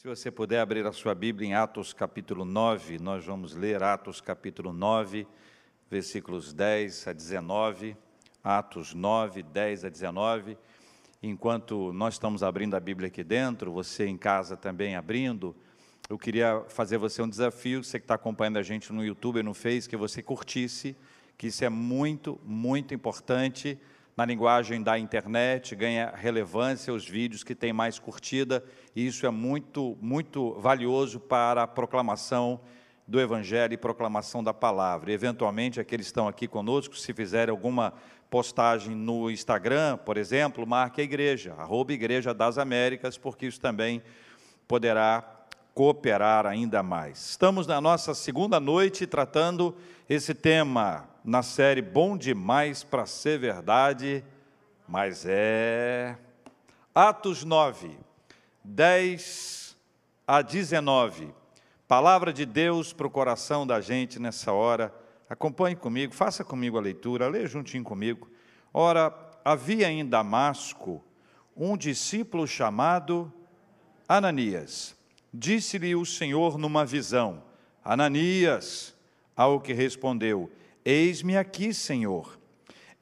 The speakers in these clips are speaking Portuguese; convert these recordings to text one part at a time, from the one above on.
Se você puder abrir a sua Bíblia em Atos capítulo 9, nós vamos ler Atos capítulo 9, versículos 10 a 19. Atos 9, 10 a 19. Enquanto nós estamos abrindo a Bíblia aqui dentro, você em casa também abrindo, eu queria fazer você um desafio, você que está acompanhando a gente no YouTube e no Face, que você curtisse, que isso é muito, muito importante na linguagem da internet, ganha relevância os vídeos que têm mais curtida, e isso é muito, muito valioso para a proclamação do Evangelho e proclamação da palavra. E, eventualmente, aqueles que estão aqui conosco, se fizerem alguma postagem no Instagram, por exemplo, marque a igreja, arroba Igreja das Américas, porque isso também poderá cooperar ainda mais. Estamos na nossa segunda noite tratando esse tema na série Bom Demais para Ser Verdade, mas é. Atos 9, 10 a 19. Palavra de Deus para o coração da gente nessa hora. Acompanhe comigo, faça comigo a leitura, leia juntinho comigo. Ora, havia em Damasco um discípulo chamado Ananias. Disse-lhe o Senhor numa visão: Ananias, ao que respondeu: Eis-me aqui, Senhor.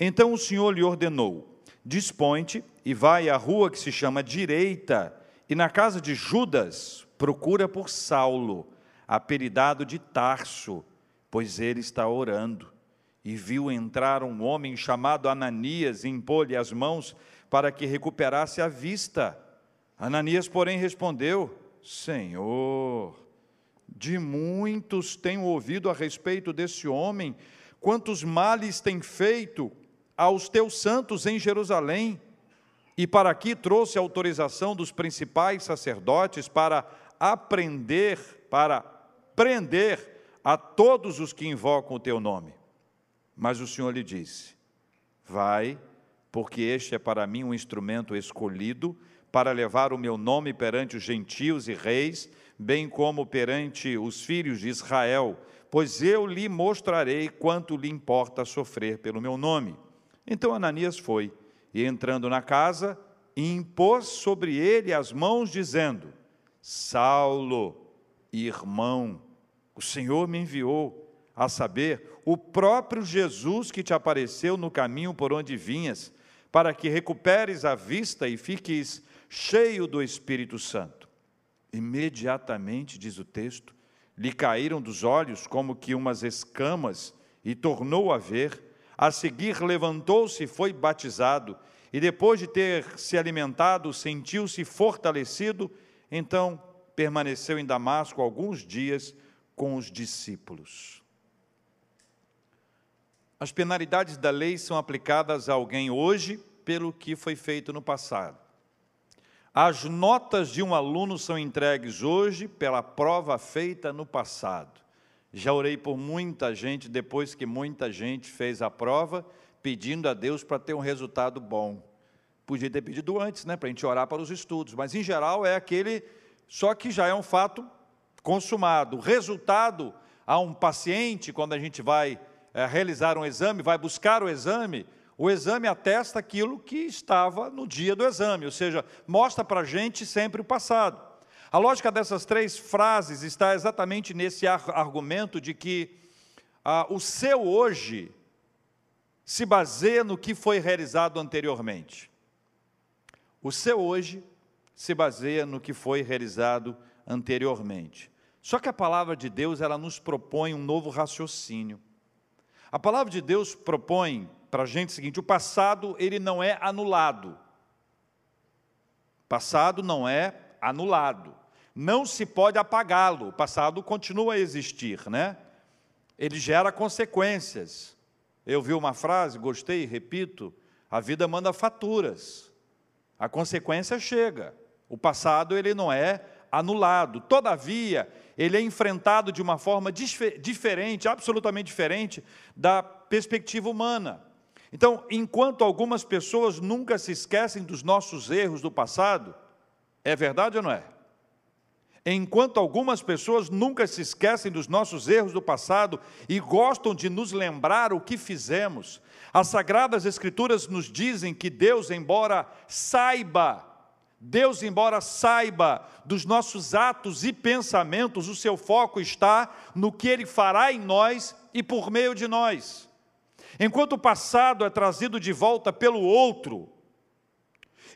Então o Senhor lhe ordenou: Dispõe-te e vai à rua que se chama Direita, e na casa de Judas procura por Saulo, apelidado de Tarso, pois ele está orando. E viu entrar um homem chamado Ananias e impor-lhe as mãos para que recuperasse a vista. Ananias, porém, respondeu: Senhor, de muitos tenho ouvido a respeito desse homem quantos males tem feito aos teus santos em Jerusalém. E para aqui trouxe autorização dos principais sacerdotes para aprender, para prender a todos os que invocam o teu nome. Mas o Senhor lhe disse: Vai, porque este é para mim um instrumento escolhido para levar o meu nome perante os gentios e reis, bem como perante os filhos de Israel pois eu lhe mostrarei quanto lhe importa sofrer pelo meu nome. Então Ananias foi, e entrando na casa, impôs sobre ele as mãos, dizendo: Saulo, irmão, o Senhor me enviou, a saber, o próprio Jesus que te apareceu no caminho por onde vinhas, para que recuperes a vista e fiques cheio do Espírito Santo. Imediatamente, diz o texto, lhe caíram dos olhos como que umas escamas e tornou a ver. A seguir levantou-se e foi batizado, e depois de ter se alimentado, sentiu-se fortalecido, então permaneceu em Damasco alguns dias com os discípulos. As penalidades da lei são aplicadas a alguém hoje pelo que foi feito no passado. As notas de um aluno são entregues hoje pela prova feita no passado. Já orei por muita gente depois que muita gente fez a prova, pedindo a Deus para ter um resultado bom. Podia ter pedido antes, né, para a gente orar para os estudos, mas em geral é aquele, só que já é um fato consumado. O resultado a um paciente, quando a gente vai é, realizar um exame, vai buscar o exame, o exame atesta aquilo que estava no dia do exame, ou seja, mostra para a gente sempre o passado. A lógica dessas três frases está exatamente nesse argumento de que ah, o seu hoje se baseia no que foi realizado anteriormente. O seu hoje se baseia no que foi realizado anteriormente. Só que a palavra de Deus, ela nos propõe um novo raciocínio. A palavra de Deus propõe para a gente o seguinte: o passado ele não é anulado. Passado não é anulado. Não se pode apagá-lo. O passado continua a existir, né? Ele gera consequências. Eu vi uma frase, gostei, repito: a vida manda faturas. A consequência chega. O passado ele não é anulado. Todavia, ele é enfrentado de uma forma diferente, absolutamente diferente da perspectiva humana. Então, enquanto algumas pessoas nunca se esquecem dos nossos erros do passado, é verdade ou não é? Enquanto algumas pessoas nunca se esquecem dos nossos erros do passado e gostam de nos lembrar o que fizemos, as Sagradas Escrituras nos dizem que Deus, embora saiba Deus, embora saiba dos nossos atos e pensamentos, o seu foco está no que Ele fará em nós e por meio de nós. Enquanto o passado é trazido de volta pelo outro,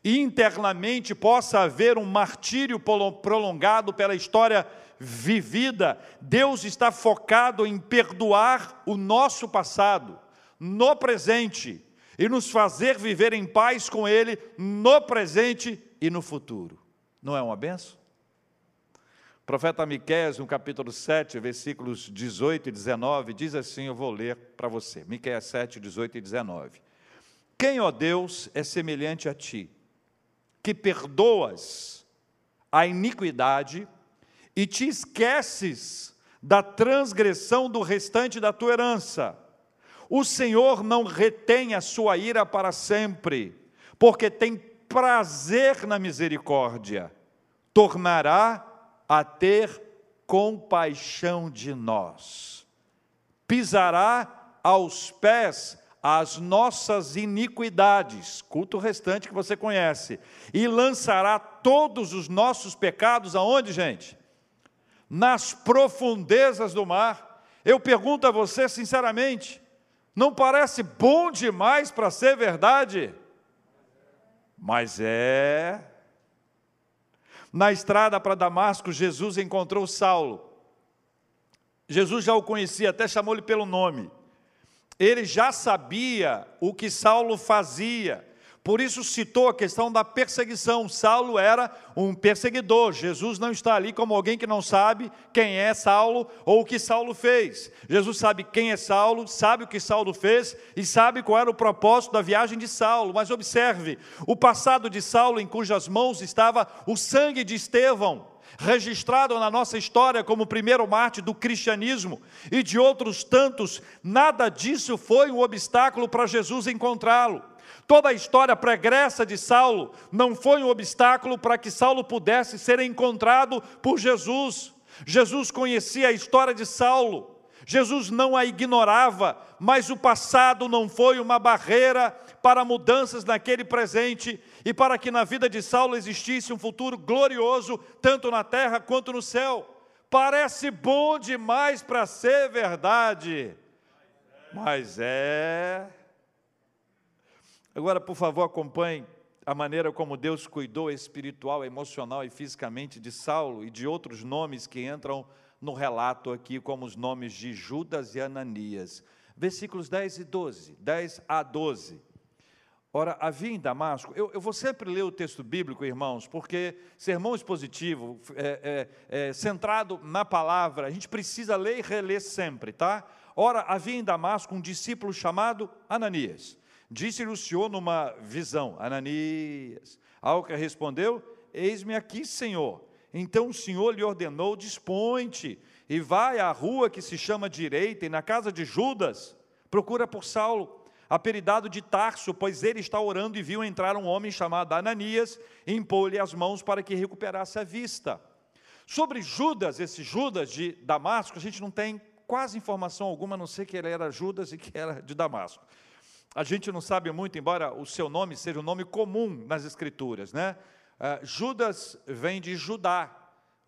e internamente possa haver um martírio prolongado pela história vivida, Deus está focado em perdoar o nosso passado, no presente, e nos fazer viver em paz com Ele no presente e no futuro. Não é uma benção? Profeta Miqueias, no capítulo 7, versículos 18 e 19, diz assim, eu vou ler para você. Miqueias 7, 18 e 19. Quem, ó Deus, é semelhante a ti, que perdoas a iniquidade e te esqueces da transgressão do restante da tua herança. O Senhor não retém a sua ira para sempre, porque tem prazer na misericórdia, tornará a ter compaixão de nós, pisará aos pés as nossas iniquidades, culto restante que você conhece, e lançará todos os nossos pecados aonde, gente? Nas profundezas do mar. Eu pergunto a você sinceramente, não parece bom demais para ser verdade? Mas é. Na estrada para Damasco, Jesus encontrou Saulo. Jesus já o conhecia, até chamou-lhe pelo nome ele já sabia o que Saulo fazia. Por isso citou a questão da perseguição. Saulo era um perseguidor. Jesus não está ali como alguém que não sabe quem é Saulo ou o que Saulo fez. Jesus sabe quem é Saulo, sabe o que Saulo fez e sabe qual era o propósito da viagem de Saulo. Mas observe, o passado de Saulo em cujas mãos estava o sangue de Estevão registrado na nossa história como o primeiro mártir do cristianismo e de outros tantos, nada disso foi um obstáculo para Jesus encontrá-lo. Toda a história pregressa de Saulo não foi um obstáculo para que Saulo pudesse ser encontrado por Jesus. Jesus conhecia a história de Saulo, Jesus não a ignorava, mas o passado não foi uma barreira para mudanças naquele presente e para que na vida de Saulo existisse um futuro glorioso, tanto na terra quanto no céu. Parece bom demais para ser verdade, mas é. Agora, por favor, acompanhe a maneira como Deus cuidou espiritual, emocional e fisicamente de Saulo e de outros nomes que entram no relato aqui, como os nomes de Judas e Ananias. Versículos 10 e 12, 10 a 12. Ora, havia em Damasco, eu, eu, vou sempre ler o texto bíblico, irmãos, porque sermão expositivo, é, é, é, centrado na palavra, a gente precisa ler e reler sempre, tá? Ora, havia em Damasco um discípulo chamado Ananias. Disse-lhe o Senhor numa visão: Ananias. Que respondeu: Eis-me aqui, Senhor. Então o Senhor lhe ordenou: dispõe-te e vai à rua que se chama direita, e na casa de Judas, procura por Saulo, apelidado de Tarso, pois ele está orando e viu entrar um homem chamado Ananias e impôs-lhe as mãos para que recuperasse a vista. Sobre Judas, esse Judas de Damasco, a gente não tem quase informação alguma, a não ser que ele era Judas e que era de Damasco. A gente não sabe muito, embora o seu nome seja um nome comum nas Escrituras, né? Uh, Judas vem de Judá,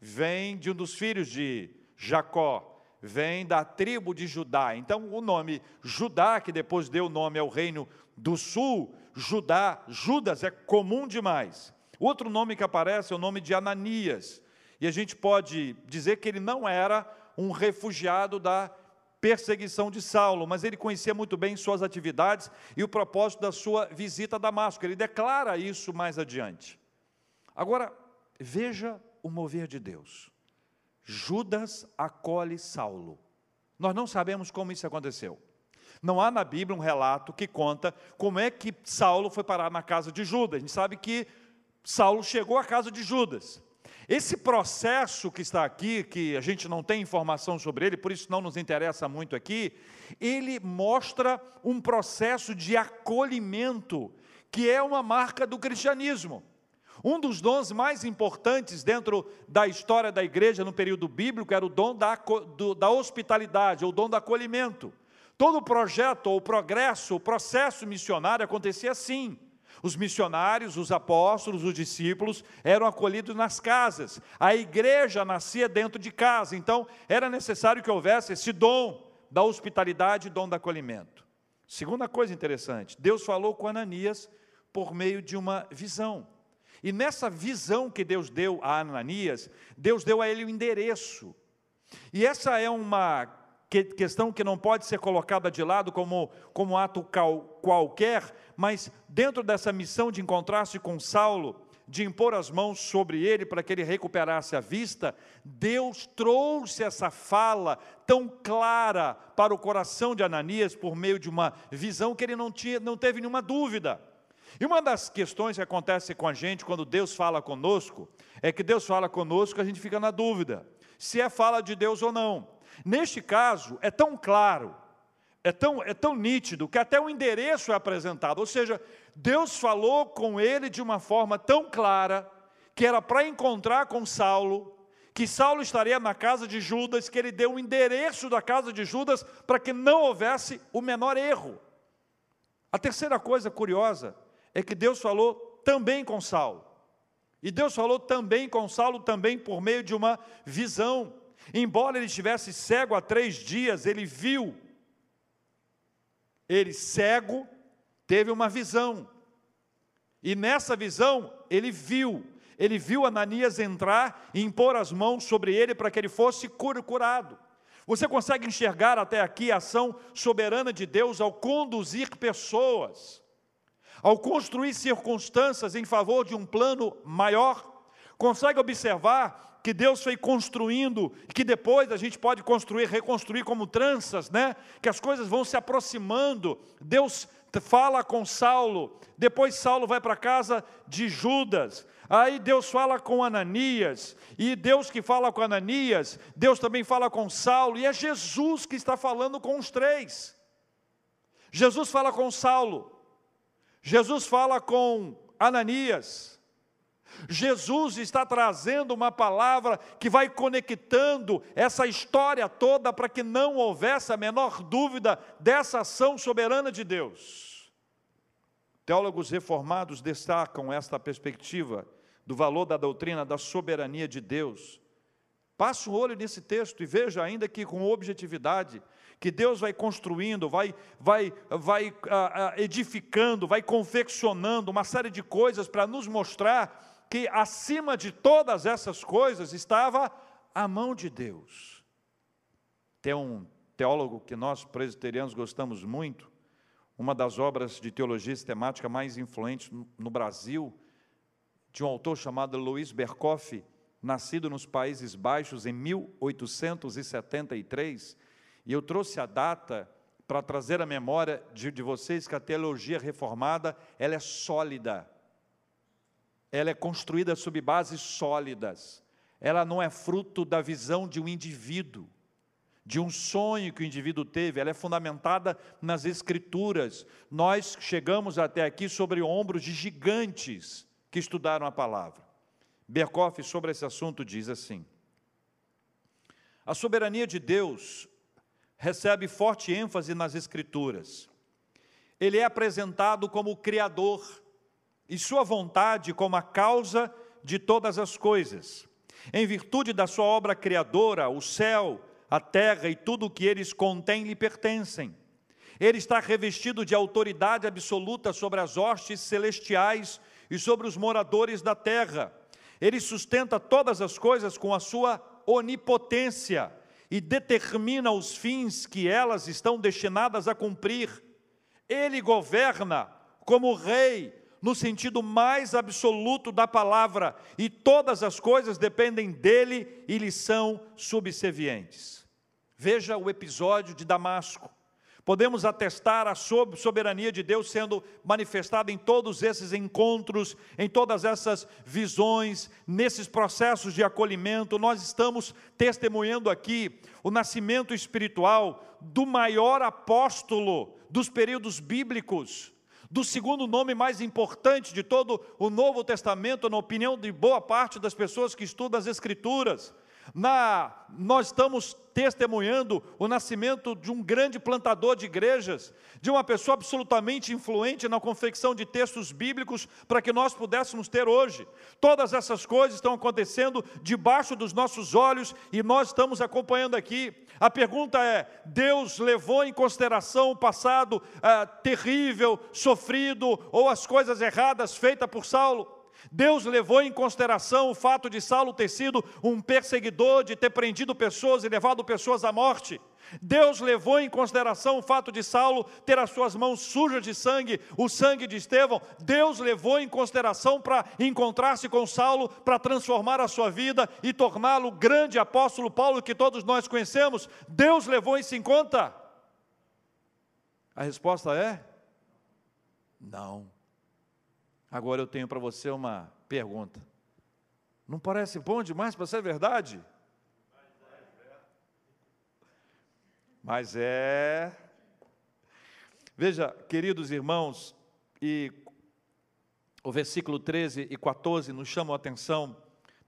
vem de um dos filhos de Jacó, vem da tribo de Judá. Então, o nome Judá, que depois deu nome ao reino do sul, Judá, Judas é comum demais. Outro nome que aparece é o nome de Ananias. E a gente pode dizer que ele não era um refugiado da perseguição de Saulo, mas ele conhecia muito bem suas atividades e o propósito da sua visita a Damasco. Ele declara isso mais adiante. Agora, veja o mover de Deus. Judas acolhe Saulo. Nós não sabemos como isso aconteceu. Não há na Bíblia um relato que conta como é que Saulo foi parar na casa de Judas. A gente sabe que Saulo chegou à casa de Judas. Esse processo que está aqui, que a gente não tem informação sobre ele, por isso não nos interessa muito aqui, ele mostra um processo de acolhimento que é uma marca do cristianismo. Um dos dons mais importantes dentro da história da igreja no período bíblico era o dom da, do, da hospitalidade, o dom do acolhimento. Todo o projeto, ou progresso, o processo missionário acontecia assim. Os missionários, os apóstolos, os discípulos eram acolhidos nas casas. A igreja nascia dentro de casa. Então, era necessário que houvesse esse dom da hospitalidade e dom do acolhimento. Segunda coisa interessante, Deus falou com Ananias por meio de uma visão. E nessa visão que Deus deu a Ananias, Deus deu a ele o endereço. E essa é uma questão que não pode ser colocada de lado como, como ato qualquer, mas dentro dessa missão de encontrar-se com Saulo, de impor as mãos sobre ele para que ele recuperasse a vista, Deus trouxe essa fala tão clara para o coração de Ananias por meio de uma visão que ele não, tinha, não teve nenhuma dúvida. E uma das questões que acontece com a gente quando Deus fala conosco, é que Deus fala conosco, a gente fica na dúvida se é fala de Deus ou não. Neste caso, é tão claro, é tão, é tão nítido, que até o endereço é apresentado. Ou seja, Deus falou com ele de uma forma tão clara, que era para encontrar com Saulo, que Saulo estaria na casa de Judas, que ele deu o endereço da casa de Judas para que não houvesse o menor erro. A terceira coisa curiosa é que Deus falou também com Saulo. E Deus falou também com Saulo, também por meio de uma visão. Embora ele estivesse cego há três dias, ele viu. Ele cego teve uma visão. E nessa visão ele viu. Ele viu Ananias entrar e impor as mãos sobre ele para que ele fosse curado. Você consegue enxergar até aqui a ação soberana de Deus ao conduzir pessoas, ao construir circunstâncias em favor de um plano maior? Consegue observar que Deus foi construindo, que depois a gente pode construir, reconstruir como tranças, né? Que as coisas vão se aproximando. Deus fala com Saulo, depois Saulo vai para casa de Judas. Aí Deus fala com Ananias, e Deus que fala com Ananias, Deus também fala com Saulo, e é Jesus que está falando com os três. Jesus fala com Saulo, Jesus fala com Ananias, Jesus está trazendo uma palavra que vai conectando essa história toda para que não houvesse a menor dúvida dessa ação soberana de Deus. Teólogos reformados destacam esta perspectiva do valor da doutrina da soberania de Deus. Passe o um olho nesse texto e veja, ainda que com objetividade, que Deus vai construindo, vai, vai, vai ah, ah, edificando, vai confeccionando uma série de coisas para nos mostrar que acima de todas essas coisas estava a mão de Deus. Tem um teólogo que nós presbiterianos gostamos muito, uma das obras de teologia sistemática mais influentes no Brasil, de um autor chamado Luiz Berkoff, nascido nos Países Baixos em 1873, e eu trouxe a data para trazer a memória de, de vocês que a teologia reformada, ela é sólida, ela é construída sobre bases sólidas. Ela não é fruto da visão de um indivíduo, de um sonho que o indivíduo teve, ela é fundamentada nas escrituras. Nós chegamos até aqui sobre ombros de gigantes que estudaram a palavra. Berkoff, sobre esse assunto, diz assim: A soberania de Deus recebe forte ênfase nas Escrituras. Ele é apresentado como o Criador, e sua vontade como a causa de todas as coisas. Em virtude da sua obra criadora, o céu, a terra e tudo o que eles contêm lhe pertencem. Ele está revestido de autoridade absoluta sobre as hostes celestiais e sobre os moradores da terra. Ele sustenta todas as coisas com a sua onipotência e determina os fins que elas estão destinadas a cumprir. Ele governa como rei no sentido mais absoluto da palavra, e todas as coisas dependem dele e lhe são subservientes. Veja o episódio de Damasco. Podemos atestar a soberania de Deus sendo manifestada em todos esses encontros, em todas essas visões, nesses processos de acolhimento. Nós estamos testemunhando aqui o nascimento espiritual do maior apóstolo dos períodos bíblicos, do segundo nome mais importante de todo o Novo Testamento, na opinião de boa parte das pessoas que estudam as Escrituras. Na, nós estamos testemunhando o nascimento de um grande plantador de igrejas, de uma pessoa absolutamente influente na confecção de textos bíblicos para que nós pudéssemos ter hoje. Todas essas coisas estão acontecendo debaixo dos nossos olhos e nós estamos acompanhando aqui. A pergunta é: Deus levou em consideração o passado ah, terrível, sofrido ou as coisas erradas feitas por Saulo? Deus levou em consideração o fato de Saulo ter sido um perseguidor, de ter prendido pessoas e levado pessoas à morte. Deus levou em consideração o fato de Saulo ter as suas mãos sujas de sangue, o sangue de Estevão. Deus levou em consideração para encontrar-se com Saulo, para transformar a sua vida e torná-lo grande apóstolo Paulo que todos nós conhecemos. Deus levou isso em conta? A resposta é: não. Agora eu tenho para você uma pergunta. Não parece bom demais para ser verdade? Mas é. Veja, queridos irmãos, e o versículo 13 e 14 nos chamam a atenção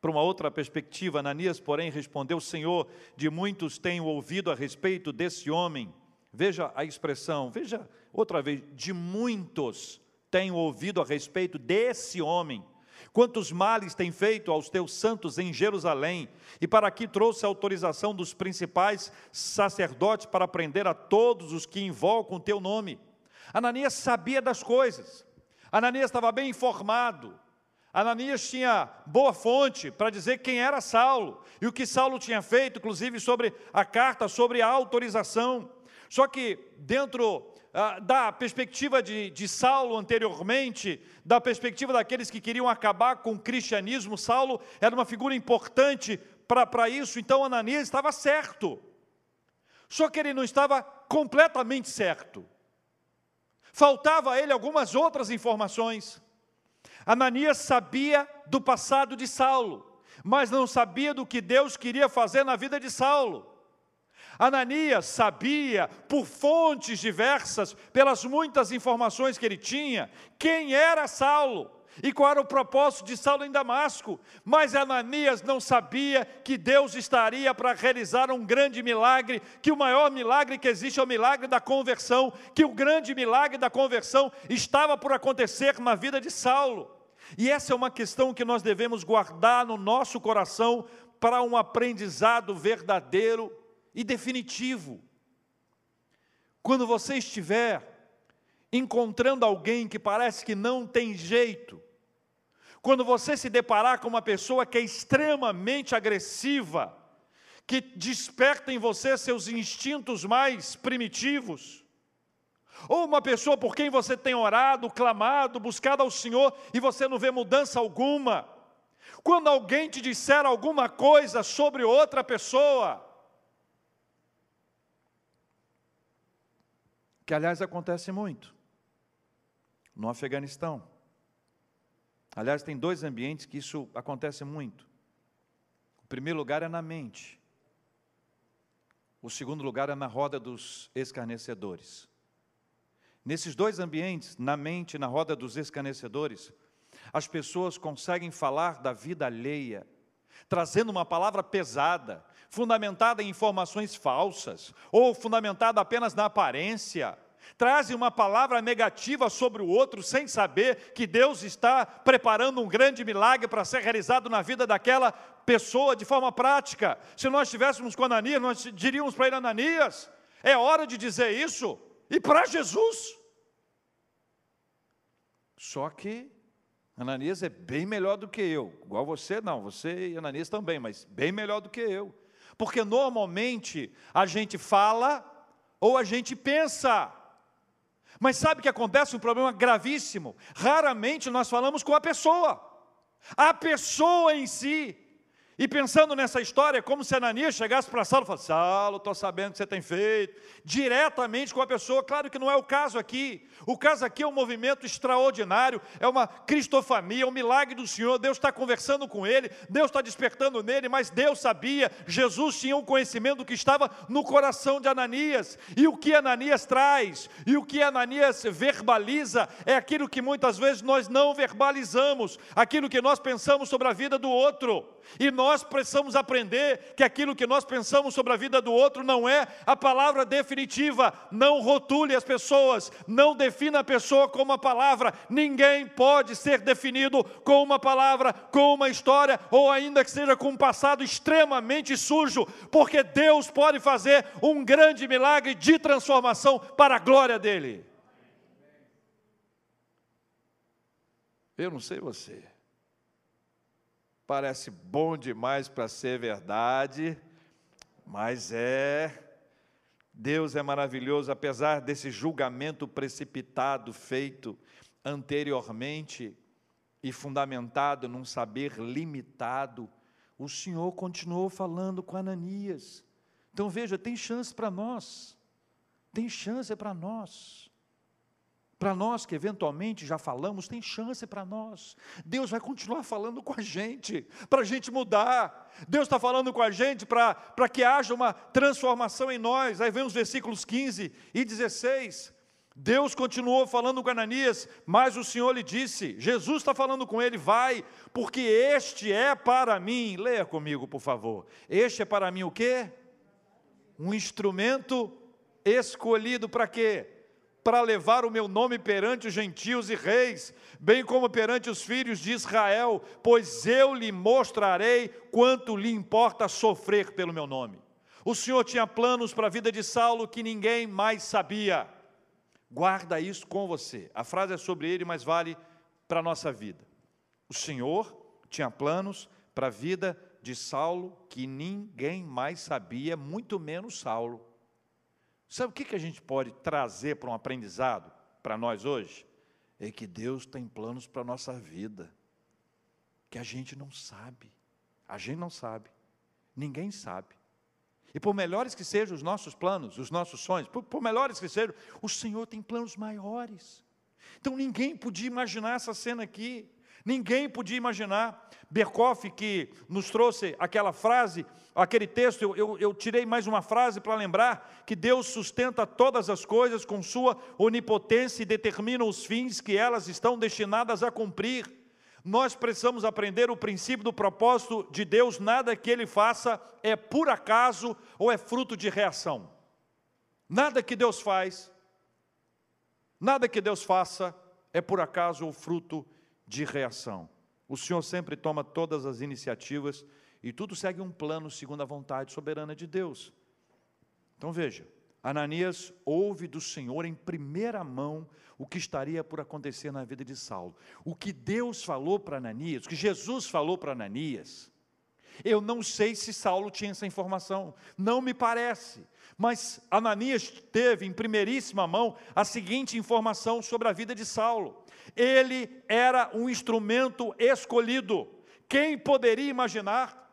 para uma outra perspectiva. Ananias, porém, respondeu: Senhor, de muitos tenho ouvido a respeito desse homem. Veja a expressão, veja outra vez, de muitos tenho ouvido a respeito desse homem, quantos males tem feito aos teus santos em Jerusalém, e para aqui trouxe a autorização dos principais sacerdotes para prender a todos os que invocam o teu nome. Ananias sabia das coisas, Ananias estava bem informado, Ananias tinha boa fonte para dizer quem era Saulo e o que Saulo tinha feito, inclusive sobre a carta, sobre a autorização. Só que dentro ah, da perspectiva de, de Saulo anteriormente, da perspectiva daqueles que queriam acabar com o cristianismo, Saulo era uma figura importante para isso, então Ananias estava certo. Só que ele não estava completamente certo. Faltava a ele algumas outras informações. Ananias sabia do passado de Saulo, mas não sabia do que Deus queria fazer na vida de Saulo. Ananias sabia, por fontes diversas, pelas muitas informações que ele tinha, quem era Saulo e qual era o propósito de Saulo em Damasco. Mas Ananias não sabia que Deus estaria para realizar um grande milagre, que o maior milagre que existe é o milagre da conversão, que o grande milagre da conversão estava por acontecer na vida de Saulo. E essa é uma questão que nós devemos guardar no nosso coração para um aprendizado verdadeiro e definitivo. Quando você estiver encontrando alguém que parece que não tem jeito, quando você se deparar com uma pessoa que é extremamente agressiva, que desperta em você seus instintos mais primitivos, ou uma pessoa por quem você tem orado, clamado, buscado ao Senhor e você não vê mudança alguma, quando alguém te disser alguma coisa sobre outra pessoa, que aliás acontece muito no Afeganistão. Aliás, tem dois ambientes que isso acontece muito. O primeiro lugar é na mente. O segundo lugar é na roda dos escarnecedores. Nesses dois ambientes, na mente e na roda dos escarnecedores, as pessoas conseguem falar da vida alheia, trazendo uma palavra pesada, fundamentada em informações falsas, ou fundamentada apenas na aparência, trazem uma palavra negativa sobre o outro sem saber que Deus está preparando um grande milagre para ser realizado na vida daquela pessoa de forma prática. Se nós estivéssemos com Ananias, nós diríamos para ele: Ananias, é hora de dizer isso, e para Jesus. Só que Ananias é bem melhor do que eu, igual você, não, você e Ananias também, mas bem melhor do que eu. Porque normalmente a gente fala ou a gente pensa. Mas sabe o que acontece? Um problema gravíssimo. Raramente nós falamos com a pessoa. A pessoa em si e pensando nessa história, como se Ananias chegasse para Saulo e falasse: Saulo, estou sabendo o que você tem feito, diretamente com a pessoa. Claro que não é o caso aqui. O caso aqui é um movimento extraordinário, é uma cristofania, é um milagre do Senhor. Deus está conversando com ele, Deus está despertando nele, mas Deus sabia, Jesus tinha um conhecimento do que estava no coração de Ananias. E o que Ananias traz, e o que Ananias verbaliza, é aquilo que muitas vezes nós não verbalizamos, aquilo que nós pensamos sobre a vida do outro. E nós precisamos aprender que aquilo que nós pensamos sobre a vida do outro não é a palavra definitiva. Não rotule as pessoas, não defina a pessoa com uma palavra. Ninguém pode ser definido com uma palavra, com uma história, ou ainda que seja com um passado extremamente sujo, porque Deus pode fazer um grande milagre de transformação para a glória dele. Eu não sei você. Parece bom demais para ser verdade, mas é. Deus é maravilhoso, apesar desse julgamento precipitado feito anteriormente e fundamentado num saber limitado, o Senhor continuou falando com Ananias. Então veja, tem chance para nós, tem chance para nós. Para nós que eventualmente já falamos, tem chance para nós. Deus vai continuar falando com a gente, para a gente mudar. Deus está falando com a gente para que haja uma transformação em nós. Aí vem os versículos 15 e 16. Deus continuou falando com Ananias, mas o Senhor lhe disse: Jesus está falando com ele, vai, porque este é para mim. Leia comigo, por favor. Este é para mim o quê? Um instrumento escolhido para quê? Para levar o meu nome perante os gentios e reis, bem como perante os filhos de Israel, pois eu lhe mostrarei quanto lhe importa sofrer pelo meu nome. O Senhor tinha planos para a vida de Saulo que ninguém mais sabia. Guarda isso com você. A frase é sobre ele, mas vale para a nossa vida. O Senhor tinha planos para a vida de Saulo que ninguém mais sabia, muito menos Saulo. Sabe o que a gente pode trazer para um aprendizado para nós hoje? É que Deus tem planos para a nossa vida, que a gente não sabe, a gente não sabe, ninguém sabe. E por melhores que sejam os nossos planos, os nossos sonhos, por, por melhores que sejam, o Senhor tem planos maiores. Então ninguém podia imaginar essa cena aqui. Ninguém podia imaginar. Berkoff, que nos trouxe aquela frase, aquele texto, eu, eu, eu tirei mais uma frase para lembrar que Deus sustenta todas as coisas com sua onipotência e determina os fins que elas estão destinadas a cumprir. Nós precisamos aprender o princípio do propósito de Deus, nada que Ele faça é por acaso ou é fruto de reação. Nada que Deus faz, nada que Deus faça é por acaso ou fruto de reação. O Senhor sempre toma todas as iniciativas e tudo segue um plano segundo a vontade soberana de Deus. Então veja, Ananias ouve do Senhor em primeira mão o que estaria por acontecer na vida de Saulo. O que Deus falou para Ananias, o que Jesus falou para Ananias. Eu não sei se Saulo tinha essa informação, não me parece. Mas Ananias teve em primeiríssima mão a seguinte informação sobre a vida de Saulo. Ele era um instrumento escolhido. Quem poderia imaginar?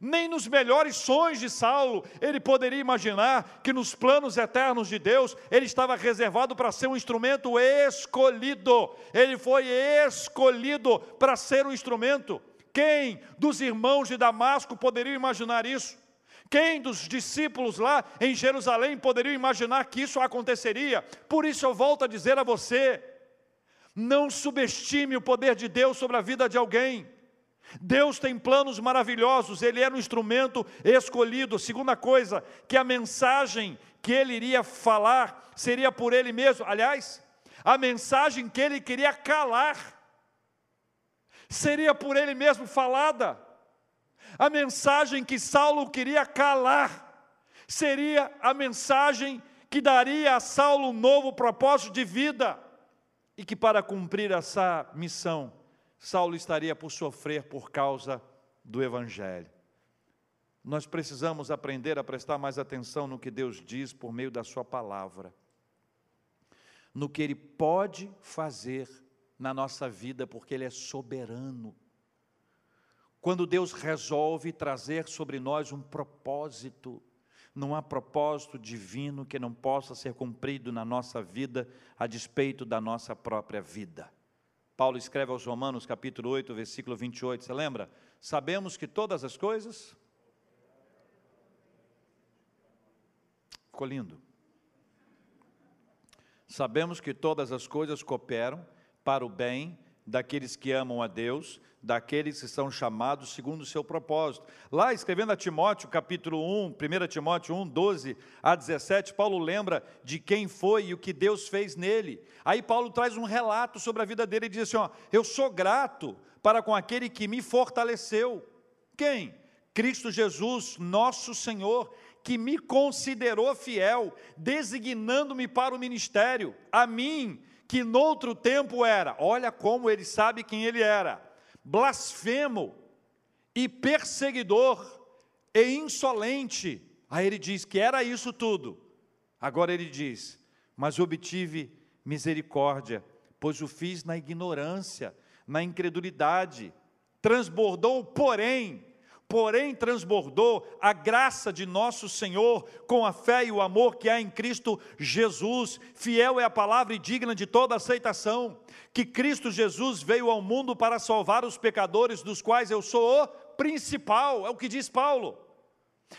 Nem nos melhores sonhos de Saulo ele poderia imaginar que nos planos eternos de Deus ele estava reservado para ser um instrumento escolhido. Ele foi escolhido para ser um instrumento. Quem dos irmãos de Damasco poderia imaginar isso? Quem dos discípulos lá em Jerusalém poderia imaginar que isso aconteceria? Por isso eu volto a dizer a você: não subestime o poder de Deus sobre a vida de alguém. Deus tem planos maravilhosos, Ele era um instrumento escolhido. Segunda coisa, que a mensagem que Ele iria falar seria por Ele mesmo. Aliás, a mensagem que Ele queria calar seria por Ele mesmo falada. A mensagem que Saulo queria calar seria a mensagem que daria a Saulo um novo propósito de vida e que para cumprir essa missão, Saulo estaria por sofrer por causa do Evangelho. Nós precisamos aprender a prestar mais atenção no que Deus diz por meio da Sua palavra, no que Ele pode fazer na nossa vida, porque Ele é soberano. Quando Deus resolve trazer sobre nós um propósito, não há propósito divino que não possa ser cumprido na nossa vida a despeito da nossa própria vida. Paulo escreve aos Romanos, capítulo 8, versículo 28, você lembra? Sabemos que todas as coisas. Ficou lindo. Sabemos que todas as coisas cooperam para o bem daqueles que amam a Deus, daqueles que são chamados segundo o seu propósito. Lá, escrevendo a Timóteo, capítulo 1, 1 Timóteo 1, 12 a 17, Paulo lembra de quem foi e o que Deus fez nele. Aí Paulo traz um relato sobre a vida dele e diz assim: ó, Eu sou grato para com aquele que me fortaleceu. Quem? Cristo Jesus, nosso Senhor, que me considerou fiel, designando-me para o ministério, a mim, que noutro tempo era, olha como ele sabe quem ele era, blasfemo e perseguidor e insolente. Aí ele diz que era isso tudo. Agora ele diz: Mas obtive misericórdia, pois o fiz na ignorância, na incredulidade. Transbordou, porém, porém transbordou a graça de nosso Senhor com a fé e o amor que há em Cristo Jesus. Fiel é a palavra e digna de toda aceitação, que Cristo Jesus veio ao mundo para salvar os pecadores, dos quais eu sou o principal, é o que diz Paulo.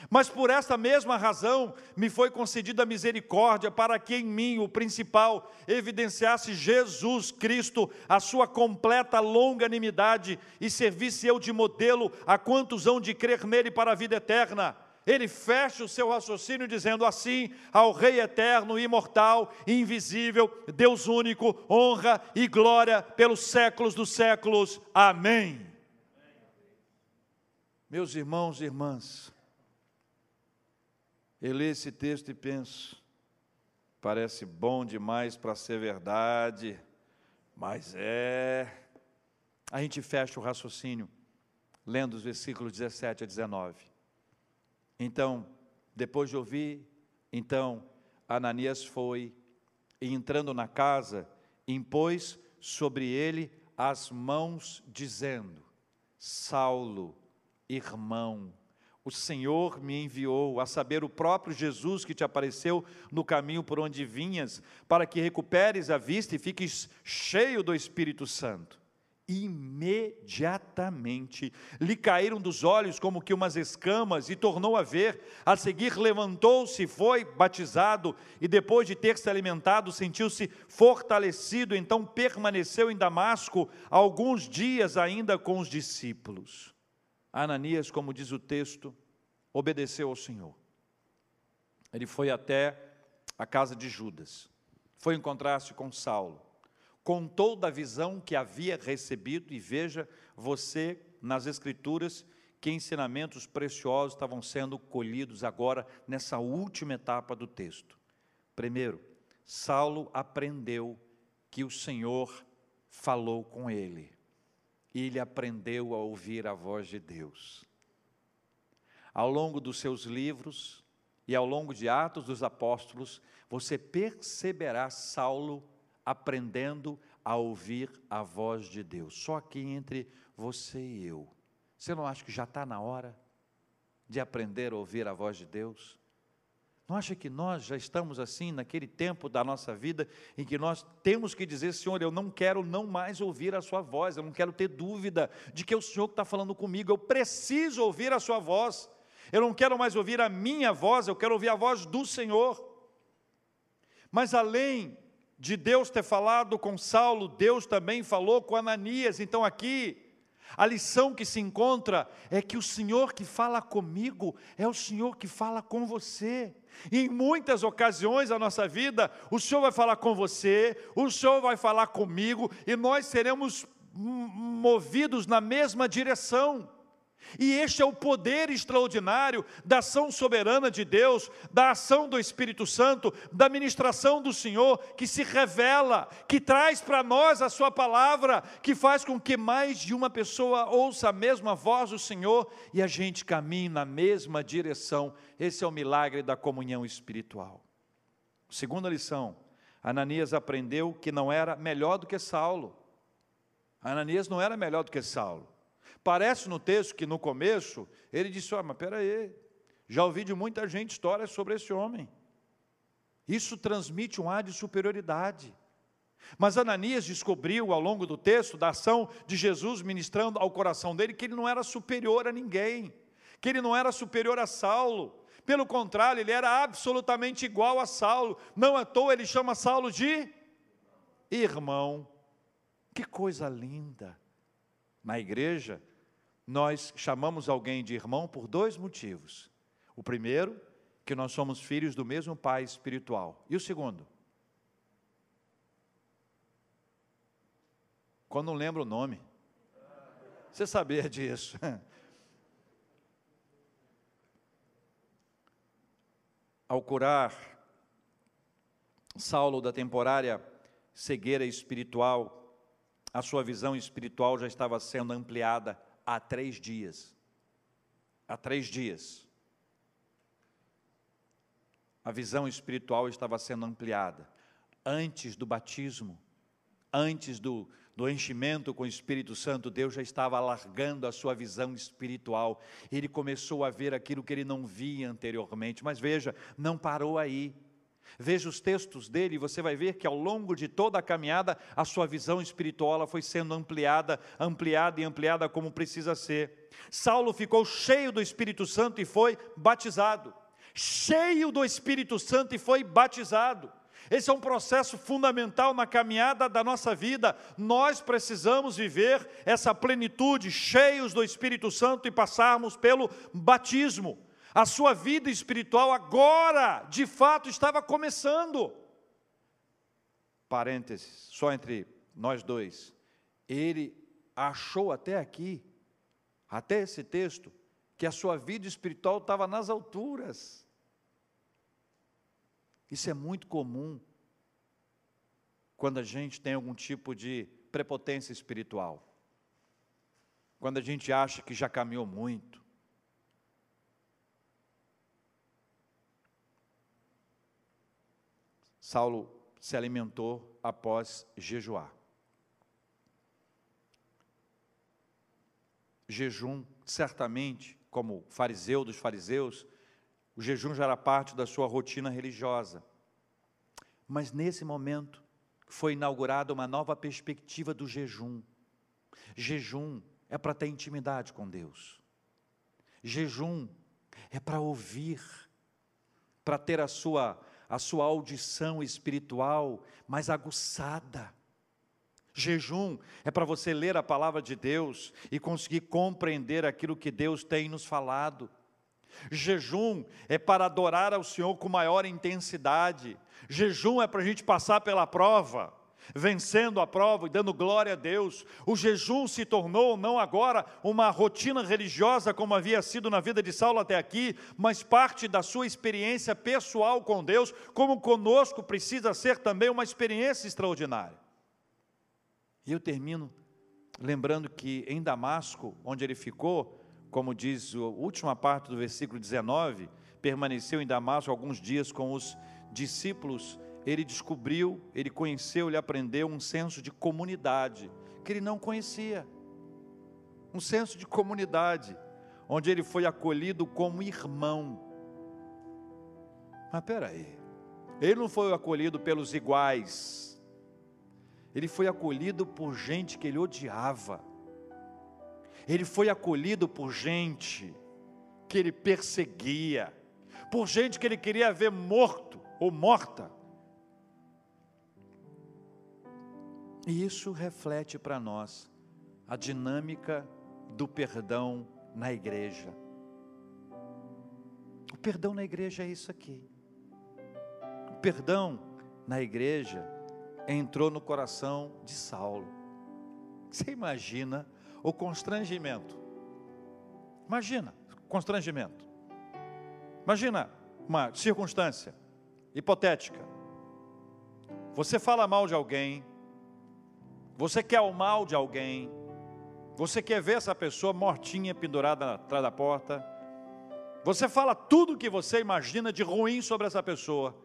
Mas por esta mesma razão me foi concedida misericórdia para que em mim, o principal, evidenciasse Jesus Cristo, a sua completa longanimidade, e servisse eu de modelo a quantos hão de crer nele para a vida eterna. Ele fecha o seu raciocínio dizendo assim: ao Rei eterno, imortal, invisível, Deus único, honra e glória pelos séculos dos séculos. Amém. Meus irmãos e irmãs, eu leio esse texto e penso, parece bom demais para ser verdade, mas é. A gente fecha o raciocínio lendo os versículos 17 a 19. Então, depois de ouvir, então Ananias foi e entrando na casa, impôs sobre ele as mãos, dizendo: Saulo, irmão, o Senhor me enviou, a saber, o próprio Jesus que te apareceu no caminho por onde vinhas, para que recuperes a vista e fiques cheio do Espírito Santo. Imediatamente lhe caíram dos olhos como que umas escamas e tornou a ver. A seguir, levantou-se, foi batizado e, depois de ter se alimentado, sentiu-se fortalecido. Então, permaneceu em Damasco alguns dias ainda com os discípulos. Ananias, como diz o texto, obedeceu ao Senhor. Ele foi até a casa de Judas, foi encontrar-se com Saulo, contou da visão que havia recebido, e veja você nas Escrituras que ensinamentos preciosos estavam sendo colhidos agora nessa última etapa do texto. Primeiro, Saulo aprendeu que o Senhor falou com ele e ele aprendeu a ouvir a voz de Deus. Ao longo dos seus livros e ao longo de Atos dos Apóstolos, você perceberá Saulo aprendendo a ouvir a voz de Deus. Só aqui entre você e eu. Você não acha que já está na hora de aprender a ouvir a voz de Deus? Não acha que nós já estamos assim naquele tempo da nossa vida em que nós temos que dizer, Senhor, eu não quero não mais ouvir a Sua voz, eu não quero ter dúvida de que é o Senhor que está falando comigo, eu preciso ouvir a Sua voz, eu não quero mais ouvir a minha voz, eu quero ouvir a voz do Senhor. Mas além de Deus ter falado com Saulo, Deus também falou com Ananias, então aqui a lição que se encontra é que o Senhor que fala comigo é o Senhor que fala com você. Em muitas ocasiões da nossa vida, o Senhor vai falar com você, o Senhor vai falar comigo, e nós seremos movidos na mesma direção. E este é o poder extraordinário da ação soberana de Deus, da ação do Espírito Santo, da ministração do Senhor, que se revela, que traz para nós a Sua palavra, que faz com que mais de uma pessoa ouça a mesma voz do Senhor e a gente caminhe na mesma direção. Esse é o milagre da comunhão espiritual. Segunda lição: Ananias aprendeu que não era melhor do que Saulo. Ananias não era melhor do que Saulo. Parece no texto que no começo ele disse: oh, mas peraí, já ouvi de muita gente histórias sobre esse homem. Isso transmite um ar de superioridade. Mas Ananias descobriu ao longo do texto, da ação de Jesus ministrando ao coração dele, que ele não era superior a ninguém, que ele não era superior a Saulo. Pelo contrário, ele era absolutamente igual a Saulo. Não à toa ele chama Saulo de irmão. Que coisa linda! Na igreja, nós chamamos alguém de irmão por dois motivos. O primeiro, que nós somos filhos do mesmo pai espiritual. E o segundo? Quando não lembra o nome. Você sabia disso? Ao curar Saulo da temporária cegueira espiritual, a sua visão espiritual já estava sendo ampliada há três dias. Há três dias. A visão espiritual estava sendo ampliada. Antes do batismo, antes do, do enchimento com o Espírito Santo, Deus já estava alargando a sua visão espiritual. Ele começou a ver aquilo que ele não via anteriormente. Mas veja, não parou aí. Veja os textos dele, você vai ver que ao longo de toda a caminhada, a sua visão espiritual foi sendo ampliada, ampliada e ampliada como precisa ser. Saulo ficou cheio do Espírito Santo e foi batizado. Cheio do Espírito Santo e foi batizado. Esse é um processo fundamental na caminhada da nossa vida. Nós precisamos viver essa plenitude, cheios do Espírito Santo e passarmos pelo batismo. A sua vida espiritual agora, de fato, estava começando. Parênteses, só entre nós dois. Ele achou até aqui, até esse texto, que a sua vida espiritual estava nas alturas. Isso é muito comum quando a gente tem algum tipo de prepotência espiritual. Quando a gente acha que já caminhou muito. Saulo se alimentou após jejuar. Jejum, certamente, como fariseu dos fariseus, o jejum já era parte da sua rotina religiosa. Mas nesse momento foi inaugurada uma nova perspectiva do jejum. Jejum é para ter intimidade com Deus. Jejum é para ouvir, para ter a sua a sua audição espiritual mais aguçada. Jejum é para você ler a palavra de Deus e conseguir compreender aquilo que Deus tem nos falado. Jejum é para adorar ao Senhor com maior intensidade. Jejum é para a gente passar pela prova, vencendo a prova e dando glória a Deus. O jejum se tornou não agora uma rotina religiosa como havia sido na vida de Saulo até aqui, mas parte da sua experiência pessoal com Deus, como conosco precisa ser também uma experiência extraordinária. E eu termino lembrando que em Damasco, onde ele ficou, como diz a última parte do versículo 19, permaneceu em Damasco alguns dias com os discípulos. Ele descobriu, ele conheceu, ele aprendeu um senso de comunidade que ele não conhecia. Um senso de comunidade, onde ele foi acolhido como irmão. Mas espera aí, ele não foi acolhido pelos iguais, ele foi acolhido por gente que ele odiava ele foi acolhido por gente que ele perseguia, por gente que ele queria ver morto ou morta. E isso reflete para nós a dinâmica do perdão na igreja. O perdão na igreja é isso aqui. O perdão na igreja entrou no coração de Saulo. Você imagina o constrangimento. Imagina, constrangimento. Imagina uma circunstância hipotética. Você fala mal de alguém, você quer o mal de alguém, você quer ver essa pessoa mortinha pendurada atrás da porta, você fala tudo o que você imagina de ruim sobre essa pessoa,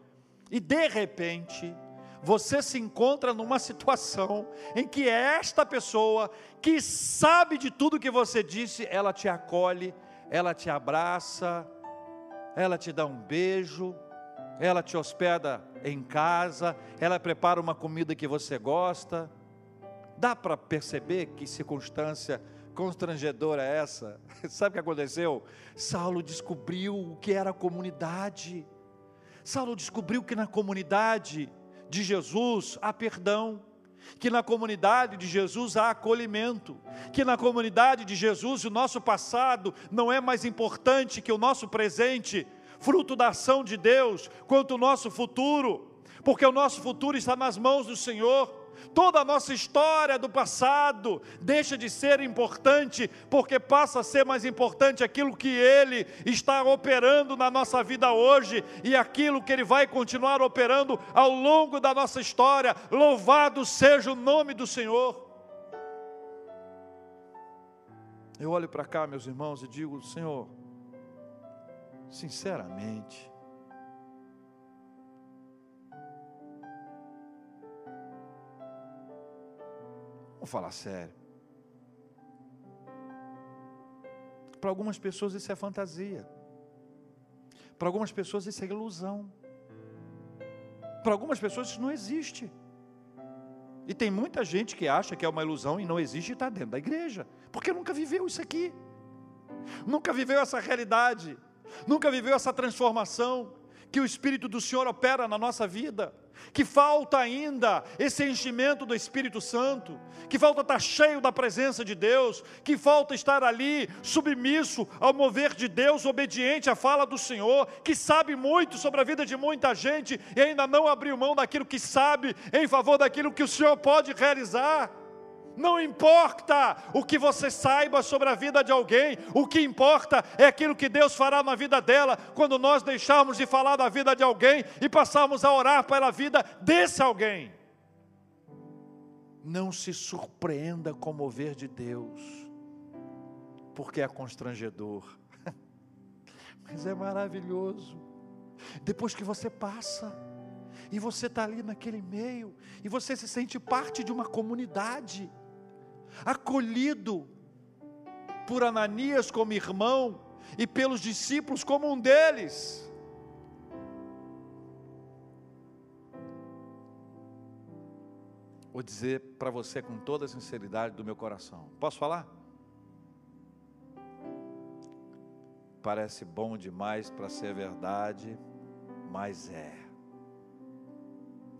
e de repente, você se encontra numa situação em que esta pessoa, que sabe de tudo que você disse, ela te acolhe, ela te abraça, ela te dá um beijo, ela te hospeda em casa, ela prepara uma comida que você gosta. Dá para perceber que circunstância constrangedora é essa? Sabe o que aconteceu? Saulo descobriu o que era a comunidade. Saulo descobriu que na comunidade de Jesus há perdão. que na comunidade de Jesus há acolhimento, que na comunidade de Jesus o nosso passado não é mais importante que o nosso presente, fruto da ação de Deus, quanto o nosso futuro, porque o nosso futuro está nas mãos do Senhor. Toda a nossa história do passado deixa de ser importante, porque passa a ser mais importante aquilo que Ele está operando na nossa vida hoje e aquilo que Ele vai continuar operando ao longo da nossa história. Louvado seja o nome do Senhor. Eu olho para cá, meus irmãos, e digo: Senhor, sinceramente, Vamos falar sério. Para algumas pessoas isso é fantasia. Para algumas pessoas isso é ilusão. Para algumas pessoas isso não existe. E tem muita gente que acha que é uma ilusão e não existe e está dentro da igreja, porque nunca viveu isso aqui, nunca viveu essa realidade, nunca viveu essa transformação que o Espírito do Senhor opera na nossa vida que falta ainda esse enchimento do Espírito Santo, que falta estar cheio da presença de Deus, que falta estar ali submisso ao mover de Deus, obediente à fala do Senhor, que sabe muito sobre a vida de muita gente e ainda não abriu mão daquilo que sabe em favor daquilo que o Senhor pode realizar. Não importa o que você saiba sobre a vida de alguém, o que importa é aquilo que Deus fará na vida dela, quando nós deixarmos de falar da vida de alguém e passarmos a orar pela vida desse alguém. Não se surpreenda com o mover de Deus, porque é constrangedor, mas é maravilhoso. Depois que você passa, e você está ali naquele meio, e você se sente parte de uma comunidade, acolhido por Ananias como irmão e pelos discípulos como um deles. Vou dizer para você com toda a sinceridade do meu coração. Posso falar? Parece bom demais para ser verdade, mas é.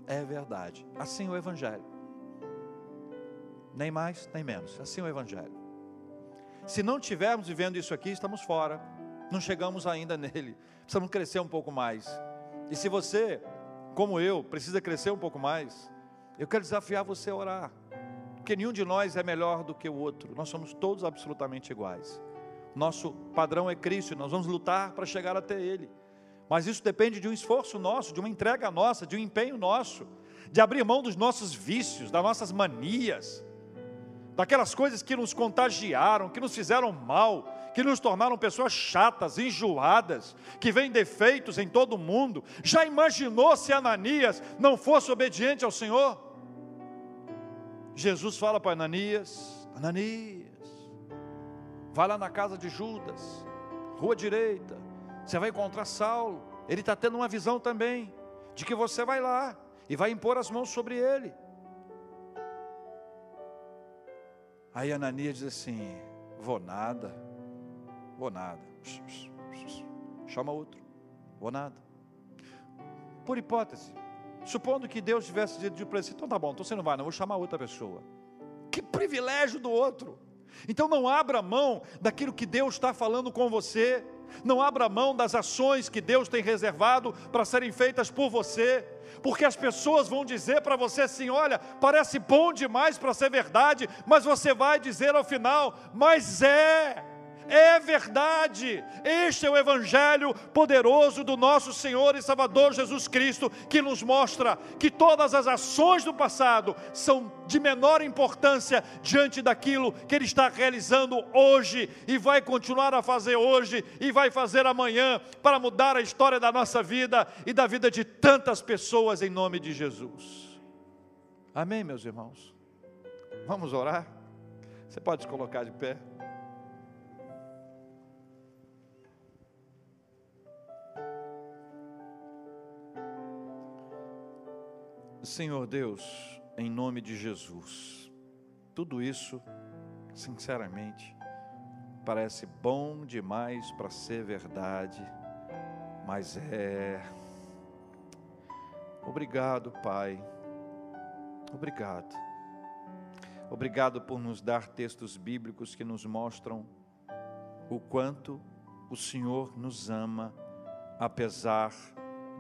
É verdade. Assim o Evangelho nem mais, nem menos. Assim é o Evangelho. Se não tivermos vivendo isso aqui, estamos fora, não chegamos ainda nele, precisamos crescer um pouco mais. E se você, como eu, precisa crescer um pouco mais, eu quero desafiar você a orar, porque nenhum de nós é melhor do que o outro, nós somos todos absolutamente iguais. Nosso padrão é Cristo, nós vamos lutar para chegar até Ele. Mas isso depende de um esforço nosso, de uma entrega nossa, de um empenho nosso, de abrir mão dos nossos vícios, das nossas manias, daquelas coisas que nos contagiaram, que nos fizeram mal, que nos tornaram pessoas chatas, enjoadas, que vêm defeitos em todo mundo. Já imaginou se Ananias não fosse obediente ao Senhor? Jesus fala para Ananias: Ananias, vai lá na casa de Judas, rua direita, você vai encontrar Saulo. Ele está tendo uma visão também de que você vai lá e vai impor as mãos sobre ele. Aí Ananias diz assim: Vou nada, vou nada. Chama outro, vou nada. Por hipótese, supondo que Deus tivesse dito para ele: Então tá bom, então você não vai, não, vou chamar outra pessoa. Que privilégio do outro. Então não abra mão daquilo que Deus está falando com você. Não abra mão das ações que Deus tem reservado para serem feitas por você porque as pessoas vão dizer para você assim: olha, parece bom demais para ser verdade, mas você vai dizer ao final, mas é. É verdade, este é o Evangelho poderoso do nosso Senhor e Salvador Jesus Cristo, que nos mostra que todas as ações do passado são de menor importância diante daquilo que Ele está realizando hoje e vai continuar a fazer hoje e vai fazer amanhã para mudar a história da nossa vida e da vida de tantas pessoas em nome de Jesus. Amém, meus irmãos? Vamos orar? Você pode se colocar de pé? Senhor Deus, em nome de Jesus, tudo isso, sinceramente, parece bom demais para ser verdade, mas é. Obrigado, Pai. Obrigado Obrigado por nos dar textos bíblicos que nos mostram o quanto o Senhor nos ama, apesar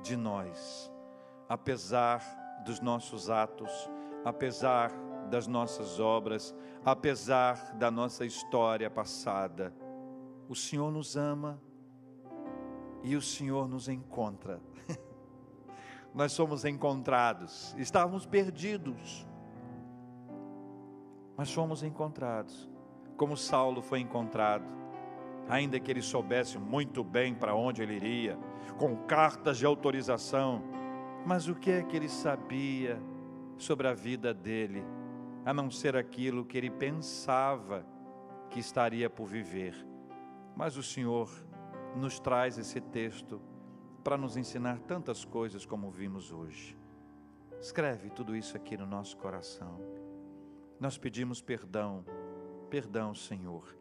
de nós, apesar dos nossos atos, apesar das nossas obras, apesar da nossa história passada. O Senhor nos ama e o Senhor nos encontra. Nós somos encontrados, estávamos perdidos, mas fomos encontrados, como Saulo foi encontrado, ainda que ele soubesse muito bem para onde ele iria, com cartas de autorização, mas o que é que ele sabia sobre a vida dele, a não ser aquilo que ele pensava que estaria por viver? Mas o Senhor nos traz esse texto para nos ensinar tantas coisas como vimos hoje. Escreve tudo isso aqui no nosso coração. Nós pedimos perdão, perdão, Senhor,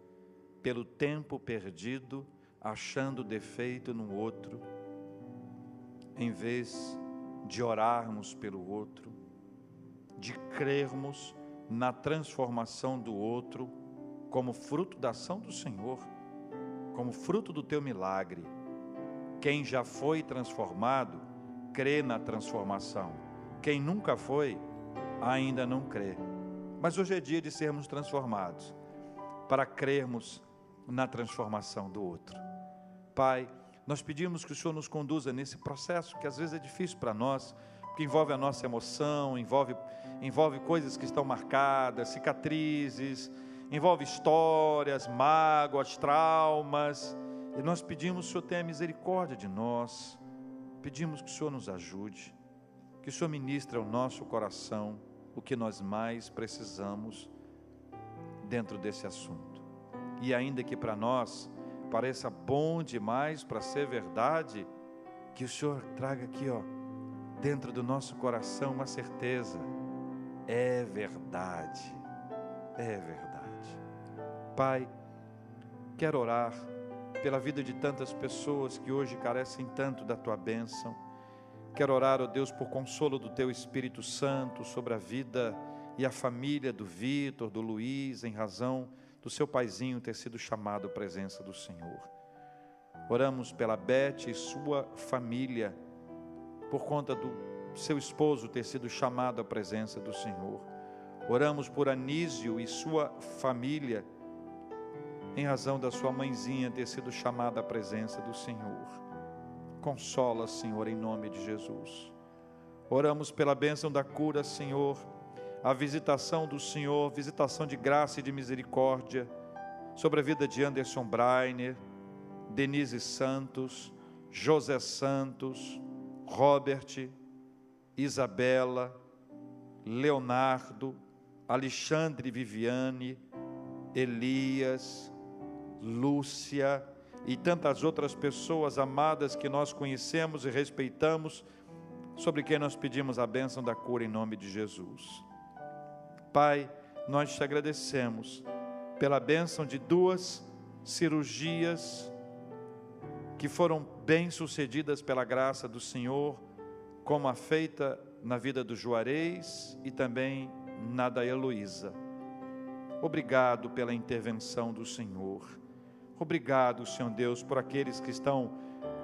pelo tempo perdido achando defeito no outro, em vez de orarmos pelo outro, de crermos na transformação do outro como fruto da ação do Senhor, como fruto do teu milagre. Quem já foi transformado, crê na transformação. Quem nunca foi, ainda não crê. Mas hoje é dia de sermos transformados, para crermos na transformação do outro. Pai, nós pedimos que o Senhor nos conduza nesse processo que às vezes é difícil para nós, porque envolve a nossa emoção, envolve, envolve coisas que estão marcadas, cicatrizes, envolve histórias, mágoas, traumas. E nós pedimos que o Senhor tenha misericórdia de nós, pedimos que o Senhor nos ajude, que o Senhor ministre ao nosso coração o que nós mais precisamos dentro desse assunto. E ainda que para nós pareça bom demais para ser verdade, que o Senhor traga aqui, ó, dentro do nosso coração uma certeza: é verdade, é verdade. Pai, quero orar pela vida de tantas pessoas que hoje carecem tanto da tua bênção. Quero orar, ó Deus, por consolo do Teu Espírito Santo sobre a vida e a família do Vitor, do Luiz, em razão do seu paizinho ter sido chamado à presença do Senhor. Oramos pela Beth e sua família, por conta do seu esposo ter sido chamado à presença do Senhor. Oramos por Anísio e sua família, em razão da sua mãezinha ter sido chamada à presença do Senhor. Consola, Senhor, em nome de Jesus. Oramos pela bênção da cura, Senhor, a visitação do Senhor, visitação de graça e de misericórdia sobre a vida de Anderson Breiner, Denise Santos, José Santos, Robert, Isabela, Leonardo, Alexandre Viviane, Elias, Lúcia, e tantas outras pessoas amadas que nós conhecemos e respeitamos, sobre quem nós pedimos a bênção da cura em nome de Jesus. Pai, nós te agradecemos pela bênção de duas cirurgias que foram bem-sucedidas pela graça do Senhor, como a feita na vida do Juarez e também na da Heloísa. Obrigado pela intervenção do Senhor. Obrigado, Senhor Deus, por aqueles que estão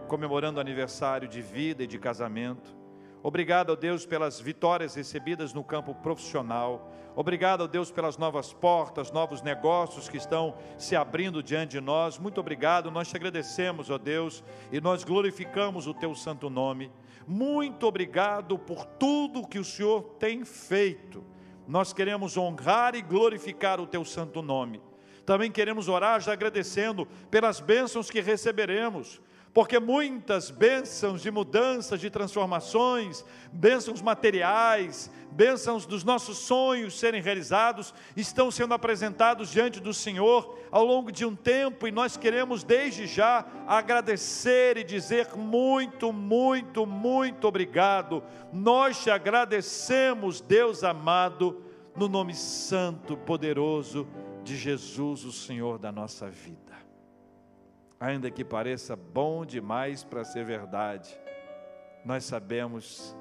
comemorando aniversário de vida e de casamento. Obrigado, ó Deus, pelas vitórias recebidas no campo profissional. Obrigado, ó Deus, pelas novas portas, novos negócios que estão se abrindo diante de nós. Muito obrigado, nós te agradecemos, ó Deus, e nós glorificamos o teu santo nome. Muito obrigado por tudo que o Senhor tem feito. Nós queremos honrar e glorificar o teu santo nome. Também queremos orar já agradecendo pelas bênçãos que receberemos, porque muitas bênçãos de mudanças, de transformações, bênçãos materiais, bênçãos dos nossos sonhos serem realizados, estão sendo apresentados diante do Senhor ao longo de um tempo e nós queremos desde já agradecer e dizer muito, muito, muito obrigado. Nós te agradecemos, Deus amado, no nome santo, poderoso de Jesus, o Senhor da nossa vida. Ainda que pareça bom demais para ser verdade, nós sabemos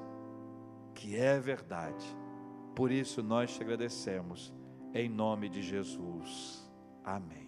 que é verdade. Por isso nós te agradecemos em nome de Jesus. Amém.